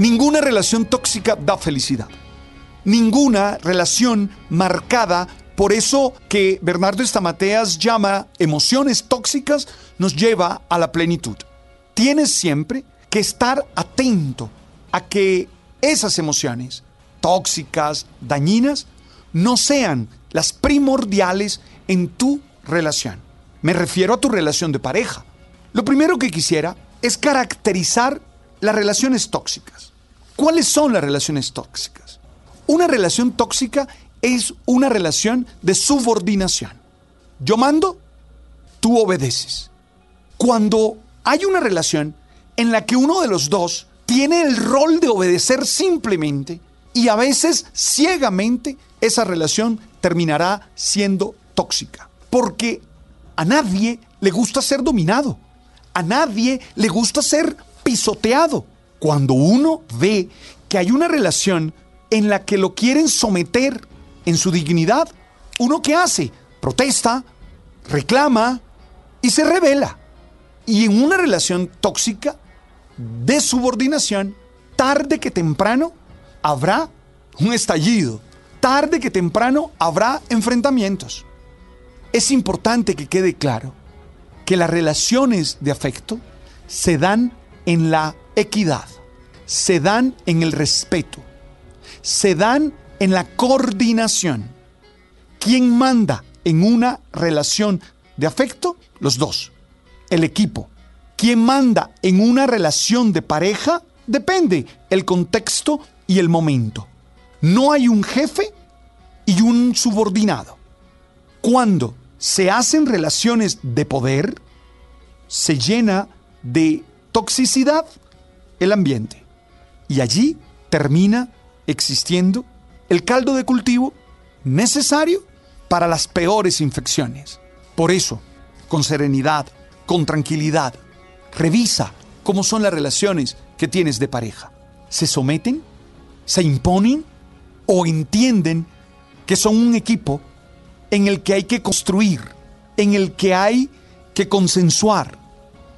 Ninguna relación tóxica da felicidad. Ninguna relación marcada por eso que Bernardo Estamateas llama emociones tóxicas nos lleva a la plenitud. Tienes siempre que estar atento a que esas emociones tóxicas, dañinas, no sean las primordiales en tu relación. Me refiero a tu relación de pareja. Lo primero que quisiera es caracterizar las relaciones tóxicas. ¿Cuáles son las relaciones tóxicas? Una relación tóxica es una relación de subordinación. Yo mando, tú obedeces. Cuando hay una relación en la que uno de los dos tiene el rol de obedecer simplemente y a veces ciegamente, esa relación terminará siendo tóxica. Porque a nadie le gusta ser dominado. A nadie le gusta ser pisoteado. Cuando uno ve que hay una relación en la que lo quieren someter en su dignidad, ¿uno qué hace? Protesta, reclama y se revela. Y en una relación tóxica de subordinación, tarde que temprano habrá un estallido, tarde que temprano habrá enfrentamientos. Es importante que quede claro que las relaciones de afecto se dan en la equidad, se dan en el respeto, se dan en la coordinación. ¿Quién manda en una relación de afecto? Los dos. El equipo. ¿Quién manda en una relación de pareja? Depende el contexto y el momento. No hay un jefe y un subordinado. Cuando se hacen relaciones de poder, se llena de toxicidad el ambiente. Y allí termina existiendo el caldo de cultivo necesario para las peores infecciones. Por eso, con serenidad, con tranquilidad, revisa cómo son las relaciones que tienes de pareja. ¿Se someten? ¿Se imponen? ¿O entienden que son un equipo en el que hay que construir, en el que hay que consensuar,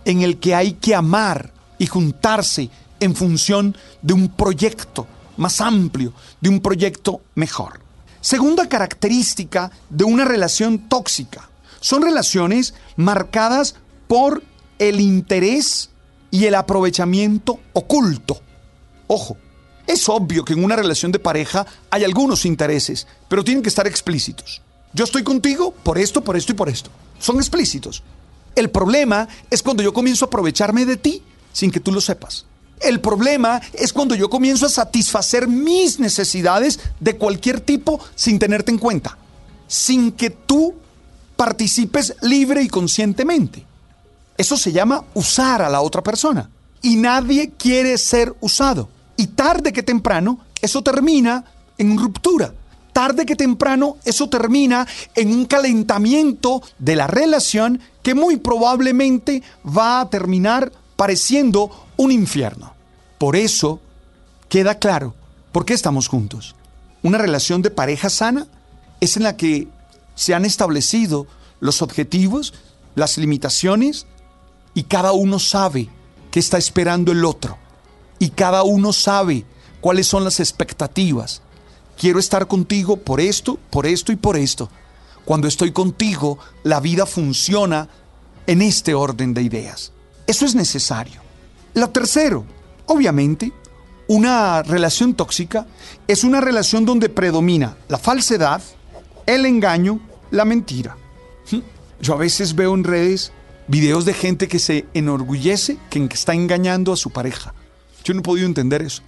en el que hay que amar y juntarse en función de un proyecto más amplio, de un proyecto mejor. Segunda característica de una relación tóxica. Son relaciones marcadas por el interés y el aprovechamiento oculto. Ojo, es obvio que en una relación de pareja hay algunos intereses, pero tienen que estar explícitos. Yo estoy contigo por esto, por esto y por esto. Son explícitos. El problema es cuando yo comienzo a aprovecharme de ti sin que tú lo sepas. El problema es cuando yo comienzo a satisfacer mis necesidades de cualquier tipo sin tenerte en cuenta, sin que tú participes libre y conscientemente. Eso se llama usar a la otra persona. Y nadie quiere ser usado. Y tarde que temprano, eso termina en ruptura. Tarde que temprano, eso termina en un calentamiento de la relación que muy probablemente va a terminar pareciendo un infierno. Por eso queda claro por qué estamos juntos. Una relación de pareja sana es en la que se han establecido los objetivos, las limitaciones y cada uno sabe qué está esperando el otro y cada uno sabe cuáles son las expectativas. Quiero estar contigo por esto, por esto y por esto. Cuando estoy contigo, la vida funciona en este orden de ideas. Eso es necesario. Lo tercero, obviamente, una relación tóxica es una relación donde predomina la falsedad, el engaño, la mentira. Yo a veces veo en redes videos de gente que se enorgullece que está engañando a su pareja. Yo no he podido entender eso.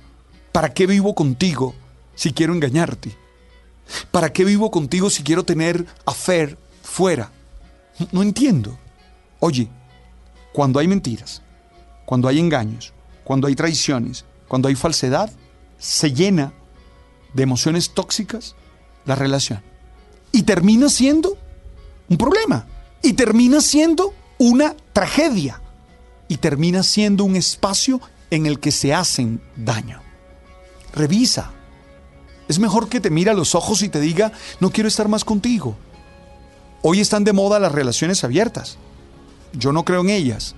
¿Para qué vivo contigo si quiero engañarte? ¿Para qué vivo contigo si quiero tener affair fuera? No entiendo. Oye, cuando hay mentiras, cuando hay engaños, cuando hay traiciones, cuando hay falsedad, se llena de emociones tóxicas la relación. Y termina siendo un problema. Y termina siendo una tragedia. Y termina siendo un espacio en el que se hacen daño. Revisa. Es mejor que te mire a los ojos y te diga, no quiero estar más contigo. Hoy están de moda las relaciones abiertas. Yo no creo en ellas,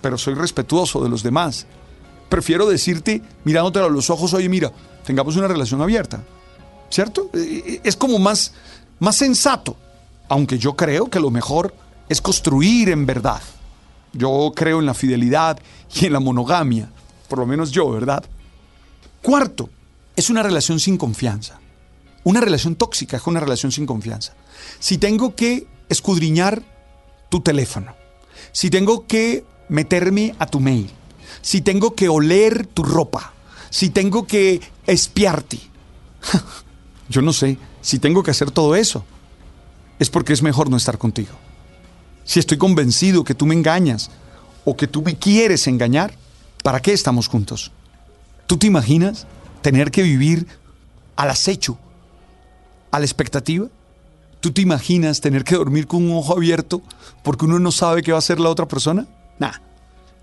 pero soy respetuoso de los demás. Prefiero decirte, mirándote a los ojos, oye, mira, tengamos una relación abierta. ¿Cierto? E, e, es como más, más sensato, aunque yo creo que lo mejor es construir en verdad. Yo creo en la fidelidad y en la monogamia, por lo menos yo, ¿verdad? Cuarto, es una relación sin confianza. Una relación tóxica es una relación sin confianza. Si tengo que escudriñar tu teléfono, si tengo que meterme a tu mail, si tengo que oler tu ropa, si tengo que espiarte, yo no sé, si tengo que hacer todo eso, es porque es mejor no estar contigo. Si estoy convencido que tú me engañas o que tú me quieres engañar, ¿para qué estamos juntos? ¿Tú te imaginas tener que vivir al acecho, a la expectativa? ¿Tú te imaginas tener que dormir con un ojo abierto porque uno no sabe qué va a hacer la otra persona? Nah.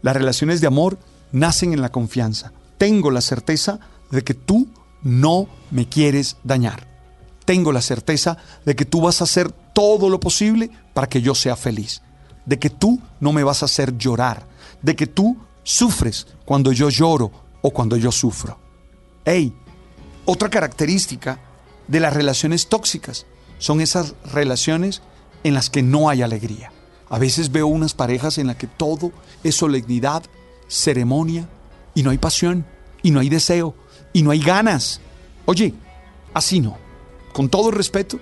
Las relaciones de amor nacen en la confianza. Tengo la certeza de que tú no me quieres dañar. Tengo la certeza de que tú vas a hacer todo lo posible para que yo sea feliz. De que tú no me vas a hacer llorar. De que tú sufres cuando yo lloro o cuando yo sufro. Hey, otra característica de las relaciones tóxicas son esas relaciones en las que no hay alegría. A veces veo unas parejas en las que todo es solemnidad, ceremonia, y no hay pasión, y no hay deseo, y no hay ganas. Oye, así no. Con todo respeto,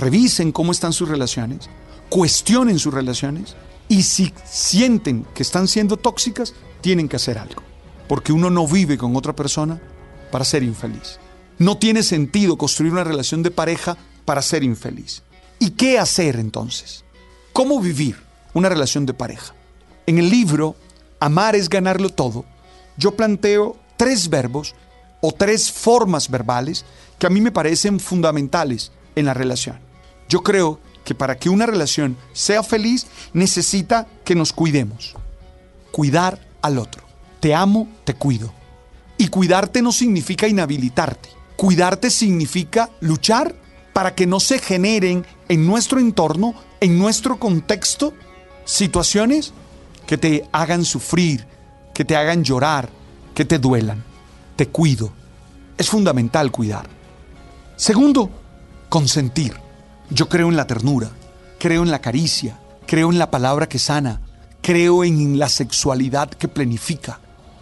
revisen cómo están sus relaciones, cuestionen sus relaciones, y si sienten que están siendo tóxicas, tienen que hacer algo. Porque uno no vive con otra persona para ser infeliz. No tiene sentido construir una relación de pareja para ser infeliz. ¿Y qué hacer entonces? ¿Cómo vivir una relación de pareja? En el libro Amar es ganarlo todo, yo planteo tres verbos o tres formas verbales que a mí me parecen fundamentales en la relación. Yo creo que para que una relación sea feliz necesita que nos cuidemos. Cuidar al otro. Te amo, te cuido. Y cuidarte no significa inhabilitarte. Cuidarte significa luchar para que no se generen en nuestro entorno, en nuestro contexto, situaciones que te hagan sufrir, que te hagan llorar, que te duelan. Te cuido. Es fundamental cuidar. Segundo, consentir. Yo creo en la ternura, creo en la caricia, creo en la palabra que sana, creo en la sexualidad que planifica.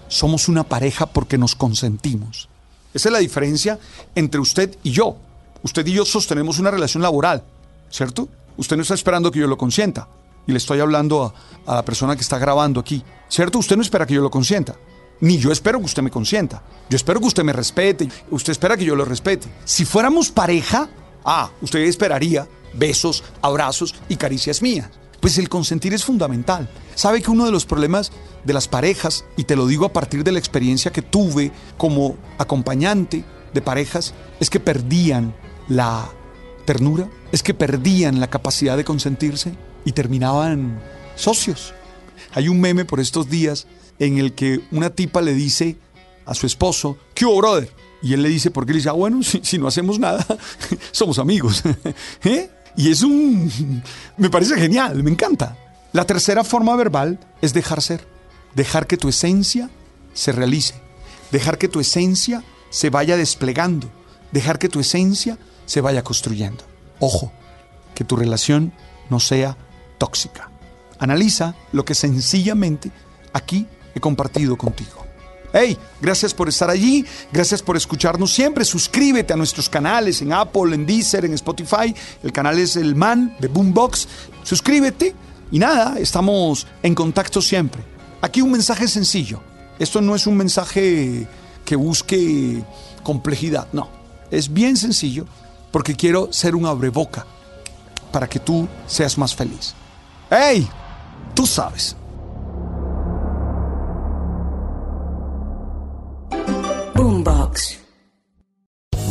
Somos una pareja porque nos consentimos. Esa es la diferencia entre usted y yo usted y yo sostenemos una relación laboral, ¿cierto? Usted no está esperando que yo lo consienta. Y le estoy hablando a, la persona que está grabando aquí, ¿cierto? Usted no espera que yo lo consienta. Ni yo espero que usted me consienta. Yo espero que usted me respete. Usted espera que yo lo respete. Si fuéramos pareja, ah, usted esperaría besos, abrazos y caricias mías. Pues el consentir es fundamental. ¿Sabe que uno de los problemas de las parejas, y te lo digo a partir de la experiencia que tuve como acompañante de parejas, es que perdían la ternura, es que perdían la capacidad de consentirse y terminaban socios. Hay un meme por estos días en el que una tipa le dice a su esposo, ¿qué hubo, brother? Y él le dice, ¿por qué? Le dice, ah, bueno, si, no hacemos nada, somos amigos. ¿Eh? Y es un... me parece genial, me encanta. La tercera forma verbal es dejar ser, dejar que tu esencia se realice, dejar que tu esencia se vaya desplegando, dejar que tu esencia se vaya construyendo. Ojo, que tu relación no sea tóxica. Analiza lo que sencillamente aquí he compartido contigo. Hey, gracias por estar allí, gracias por escucharnos siempre. Suscríbete a nuestros canales en Apple, en Deezer, en Spotify. El canal es El Man de Boombox. Suscríbete y nada, estamos en contacto siempre. Aquí un mensaje sencillo. Esto no es un mensaje que busque complejidad, no. Es bien sencillo porque quiero ser un abreboca para que tú seas más feliz. ¡Hey! Tú sabes. Boombox.